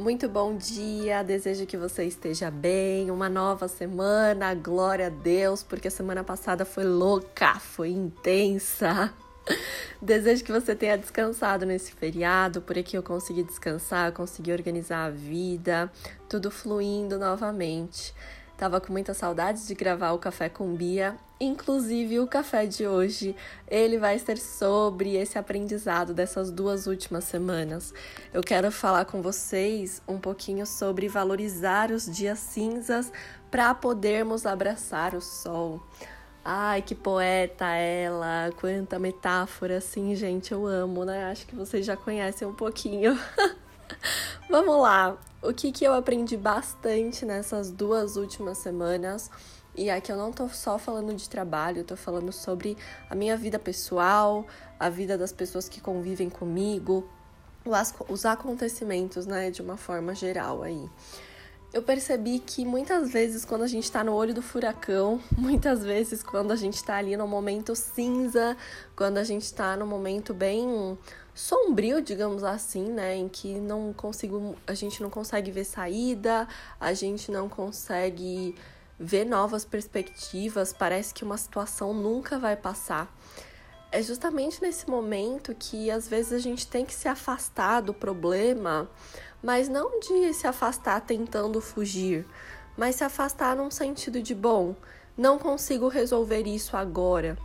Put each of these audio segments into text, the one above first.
Muito bom dia, desejo que você esteja bem. Uma nova semana, glória a Deus, porque a semana passada foi louca, foi intensa. Desejo que você tenha descansado nesse feriado, por aqui eu consegui descansar, consegui organizar a vida, tudo fluindo novamente. Tava com muita saudade de gravar o Café com Bia. Inclusive, o café de hoje, ele vai ser sobre esse aprendizado dessas duas últimas semanas. Eu quero falar com vocês um pouquinho sobre valorizar os dias cinzas para podermos abraçar o sol. Ai, que poeta ela, quanta metáfora, assim, gente, eu amo, né? Acho que vocês já conhecem um pouquinho. Vamos lá, o que, que eu aprendi bastante nessas duas últimas semanas. E aqui eu não tô só falando de trabalho, eu tô falando sobre a minha vida pessoal, a vida das pessoas que convivem comigo, os acontecimentos, né, de uma forma geral aí. Eu percebi que muitas vezes quando a gente tá no olho do furacão, muitas vezes quando a gente tá ali no momento cinza, quando a gente tá no momento bem sombrio, digamos assim, né, em que não consigo, a gente não consegue ver saída, a gente não consegue ver novas perspectivas, parece que uma situação nunca vai passar. É justamente nesse momento que às vezes a gente tem que se afastar do problema, mas não de se afastar tentando fugir, mas se afastar num sentido de bom, não consigo resolver isso agora.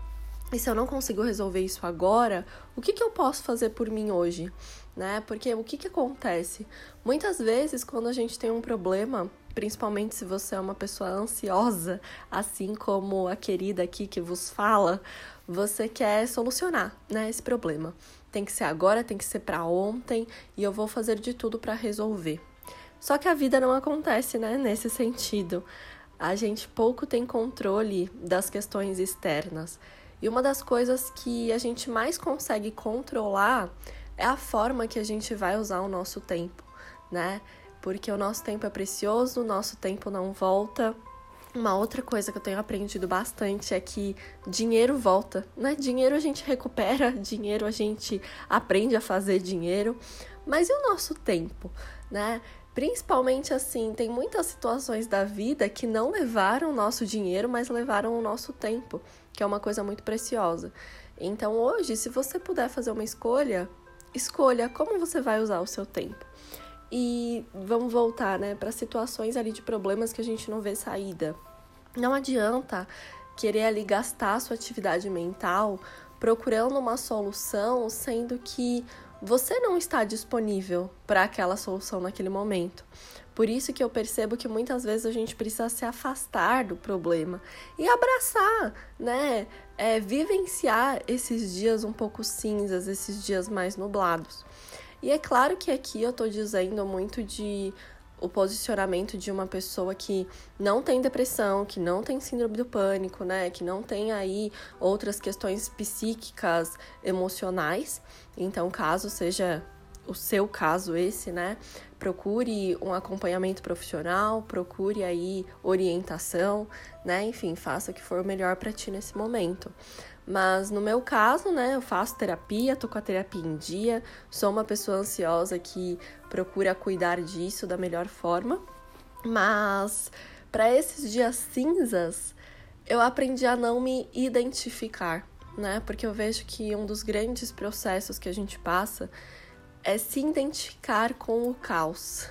E se eu não consigo resolver isso agora, o que, que eu posso fazer por mim hoje? Né? Porque o que, que acontece? Muitas vezes, quando a gente tem um problema, principalmente se você é uma pessoa ansiosa, assim como a querida aqui que vos fala, você quer solucionar né, esse problema. Tem que ser agora, tem que ser para ontem e eu vou fazer de tudo para resolver. Só que a vida não acontece né, nesse sentido. A gente pouco tem controle das questões externas. E uma das coisas que a gente mais consegue controlar é a forma que a gente vai usar o nosso tempo, né? Porque o nosso tempo é precioso, o nosso tempo não volta. Uma outra coisa que eu tenho aprendido bastante é que dinheiro volta, né? Dinheiro a gente recupera, dinheiro a gente aprende a fazer dinheiro, mas e o nosso tempo, né? Principalmente assim, tem muitas situações da vida que não levaram o nosso dinheiro, mas levaram o nosso tempo, que é uma coisa muito preciosa. Então, hoje, se você puder fazer uma escolha, escolha como você vai usar o seu tempo. E vamos voltar, né, para situações ali de problemas que a gente não vê saída. Não adianta querer ali gastar a sua atividade mental procurando uma solução, sendo que você não está disponível para aquela solução naquele momento. Por isso que eu percebo que muitas vezes a gente precisa se afastar do problema e abraçar, né? É, vivenciar esses dias um pouco cinzas, esses dias mais nublados. E é claro que aqui eu estou dizendo muito de o posicionamento de uma pessoa que não tem depressão, que não tem síndrome do pânico, né, que não tem aí outras questões psíquicas, emocionais. Então, caso seja o seu caso esse, né, procure um acompanhamento profissional, procure aí orientação, né, enfim, faça o que for melhor para ti nesse momento. Mas no meu caso, né, eu faço terapia, tô com a terapia em dia, sou uma pessoa ansiosa que procura cuidar disso da melhor forma. Mas para esses dias cinzas, eu aprendi a não me identificar, né? Porque eu vejo que um dos grandes processos que a gente passa é se identificar com o caos.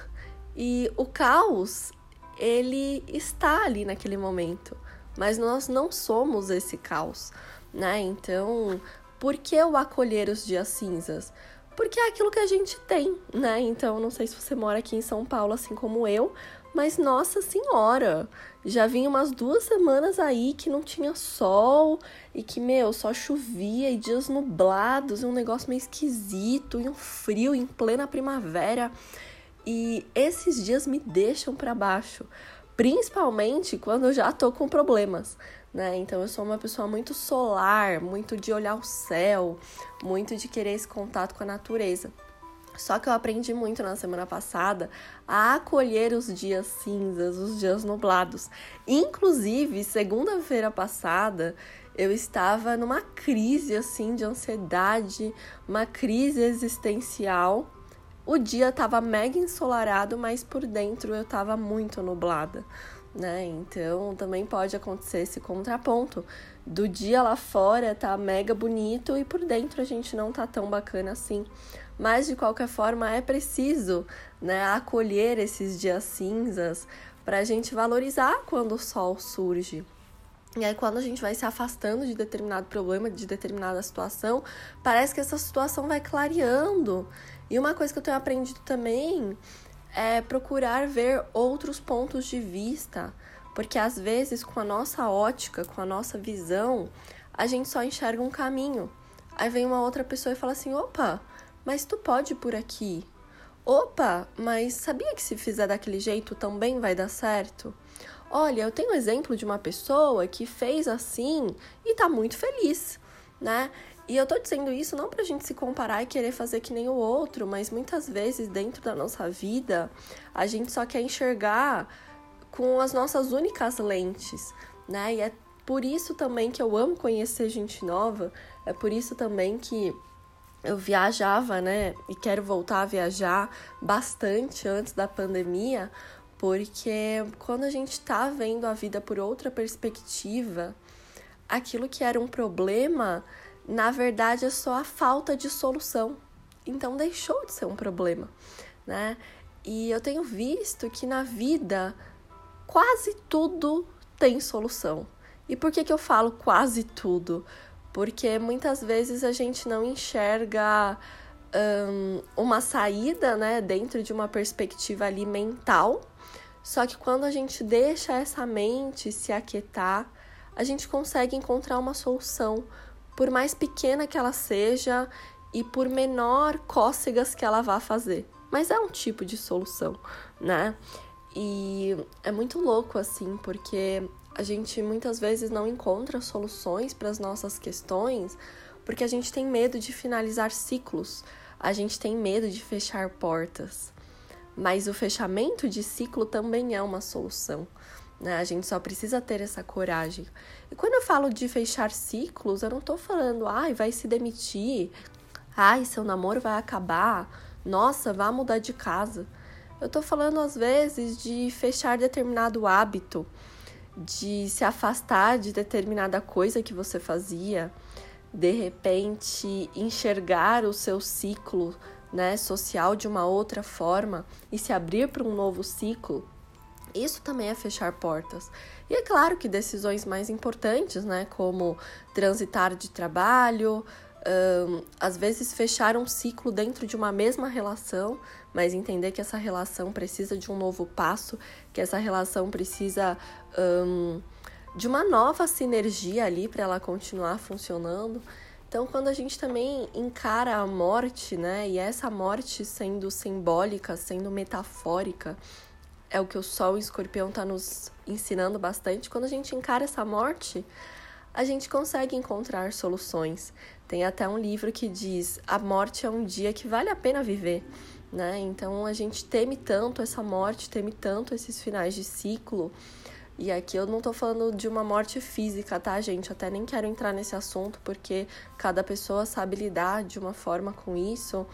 E o caos, ele está ali naquele momento, mas nós não somos esse caos né? Então, por que o acolher os dias cinzas? Porque é aquilo que a gente tem, né? Então, não sei se você mora aqui em São Paulo, assim como eu, mas nossa senhora, já vinha umas duas semanas aí que não tinha sol e que, meu, só chovia e dias nublados, e um negócio meio esquisito, e um frio em plena primavera. E esses dias me deixam para baixo, principalmente quando eu já tô com problemas, né? Então eu sou uma pessoa muito solar, muito de olhar o céu, muito de querer esse contato com a natureza. Só que eu aprendi muito na semana passada a acolher os dias cinzas, os dias nublados. Inclusive, segunda-feira passada, eu estava numa crise assim de ansiedade, uma crise existencial o dia tava mega ensolarado, mas por dentro eu tava muito nublada, né? Então também pode acontecer esse contraponto do dia lá fora tá mega bonito e por dentro a gente não tá tão bacana assim. Mas de qualquer forma é preciso, né, acolher esses dias cinzas para a gente valorizar quando o sol surge. E aí, quando a gente vai se afastando de determinado problema, de determinada situação, parece que essa situação vai clareando. E uma coisa que eu tenho aprendido também é procurar ver outros pontos de vista, porque às vezes, com a nossa ótica, com a nossa visão, a gente só enxerga um caminho. Aí vem uma outra pessoa e fala assim: opa, mas tu pode ir por aqui. Opa, mas sabia que se fizer daquele jeito também vai dar certo? Olha, eu tenho um exemplo de uma pessoa que fez assim e tá muito feliz, né? E eu tô dizendo isso não pra gente se comparar e querer fazer que nem o outro, mas muitas vezes dentro da nossa vida a gente só quer enxergar com as nossas únicas lentes, né? E é por isso também que eu amo conhecer gente nova, é por isso também que eu viajava, né? E quero voltar a viajar bastante antes da pandemia, porque quando a gente está vendo a vida por outra perspectiva, aquilo que era um problema, na verdade é só a falta de solução. Então deixou de ser um problema, né? E eu tenho visto que na vida quase tudo tem solução. E por que, que eu falo quase tudo? Porque muitas vezes a gente não enxerga um, uma saída né, dentro de uma perspectiva ali mental só que quando a gente deixa essa mente se aquietar, a gente consegue encontrar uma solução, por mais pequena que ela seja e por menor cócegas que ela vá fazer. Mas é um tipo de solução, né? E é muito louco assim, porque a gente muitas vezes não encontra soluções para as nossas questões, porque a gente tem medo de finalizar ciclos, a gente tem medo de fechar portas mas o fechamento de ciclo também é uma solução. Né? A gente só precisa ter essa coragem. E quando eu falo de fechar ciclos, eu não estou falando, ai, vai se demitir, ai, seu namoro vai acabar, nossa, vá mudar de casa. Eu estou falando, às vezes, de fechar determinado hábito, de se afastar de determinada coisa que você fazia, de repente enxergar o seu ciclo né, social de uma outra forma e se abrir para um novo ciclo, isso também é fechar portas. E é claro que decisões mais importantes, né, como transitar de trabalho, um, às vezes fechar um ciclo dentro de uma mesma relação, mas entender que essa relação precisa de um novo passo, que essa relação precisa um, de uma nova sinergia ali para ela continuar funcionando. Então, quando a gente também encara a morte, né, e essa morte sendo simbólica, sendo metafórica, é o que o Sol e o Escorpião está nos ensinando bastante. Quando a gente encara essa morte, a gente consegue encontrar soluções. Tem até um livro que diz: a morte é um dia que vale a pena viver. Né? Então a gente teme tanto essa morte, teme tanto esses finais de ciclo e aqui eu não tô falando de uma morte física, tá, gente? Até nem quero entrar nesse assunto porque cada pessoa sabe lidar de uma forma com isso.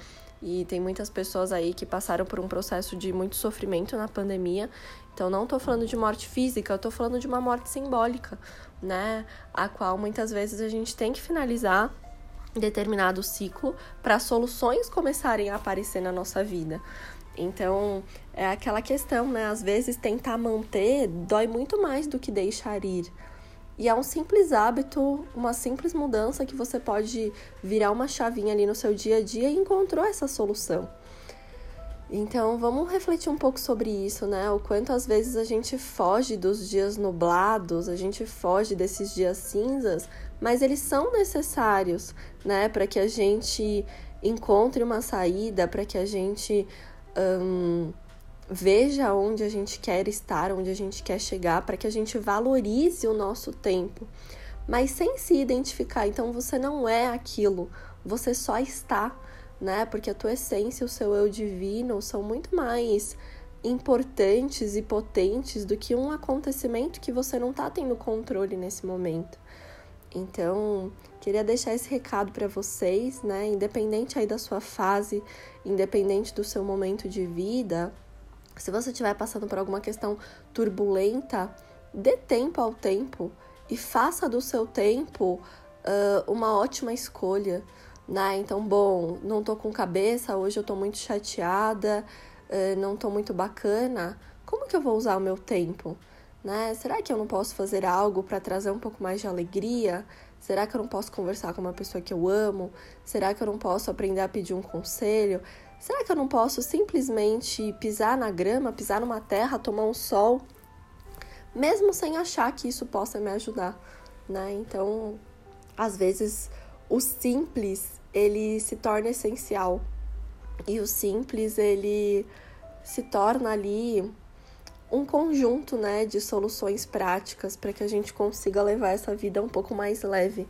E tem muitas pessoas aí que passaram por um processo de muito sofrimento na pandemia. Então não tô falando de morte física, eu tô falando de uma morte simbólica, né? A qual muitas vezes a gente tem que finalizar determinado ciclo para soluções começarem a aparecer na nossa vida. Então, é aquela questão, né? Às vezes tentar manter dói muito mais do que deixar ir. E é um simples hábito, uma simples mudança que você pode virar uma chavinha ali no seu dia a dia e encontrou essa solução. Então, vamos refletir um pouco sobre isso, né? O quanto às vezes a gente foge dos dias nublados, a gente foge desses dias cinzas, mas eles são necessários, né? Para que a gente encontre uma saída, para que a gente um, veja onde a gente quer estar, onde a gente quer chegar, para que a gente valorize o nosso tempo, mas sem se identificar. Então você não é aquilo, você só está, né? Porque a tua essência, o seu eu divino são muito mais importantes e potentes do que um acontecimento que você não está tendo controle nesse momento. Então, Queria deixar esse recado para vocês, né? Independente aí da sua fase, independente do seu momento de vida, se você estiver passando por alguma questão turbulenta, dê tempo ao tempo e faça do seu tempo uh, uma ótima escolha, né? Então, bom, não tô com cabeça, hoje eu tô muito chateada, uh, não tô muito bacana. Como que eu vou usar o meu tempo? Né? Será que eu não posso fazer algo para trazer um pouco mais de alegria? Será que eu não posso conversar com uma pessoa que eu amo? Será que eu não posso aprender a pedir um conselho? Será que eu não posso simplesmente pisar na grama, pisar numa terra, tomar um sol, mesmo sem achar que isso possa me ajudar, né? Então, às vezes o simples, ele se torna essencial. E o simples, ele se torna ali um conjunto né, de soluções práticas para que a gente consiga levar essa vida um pouco mais leve.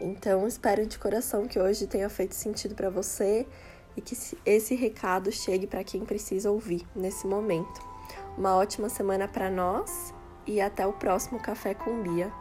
Então, espero de coração que hoje tenha feito sentido para você e que esse recado chegue para quem precisa ouvir nesse momento. Uma ótima semana para nós e até o próximo Café com Bia.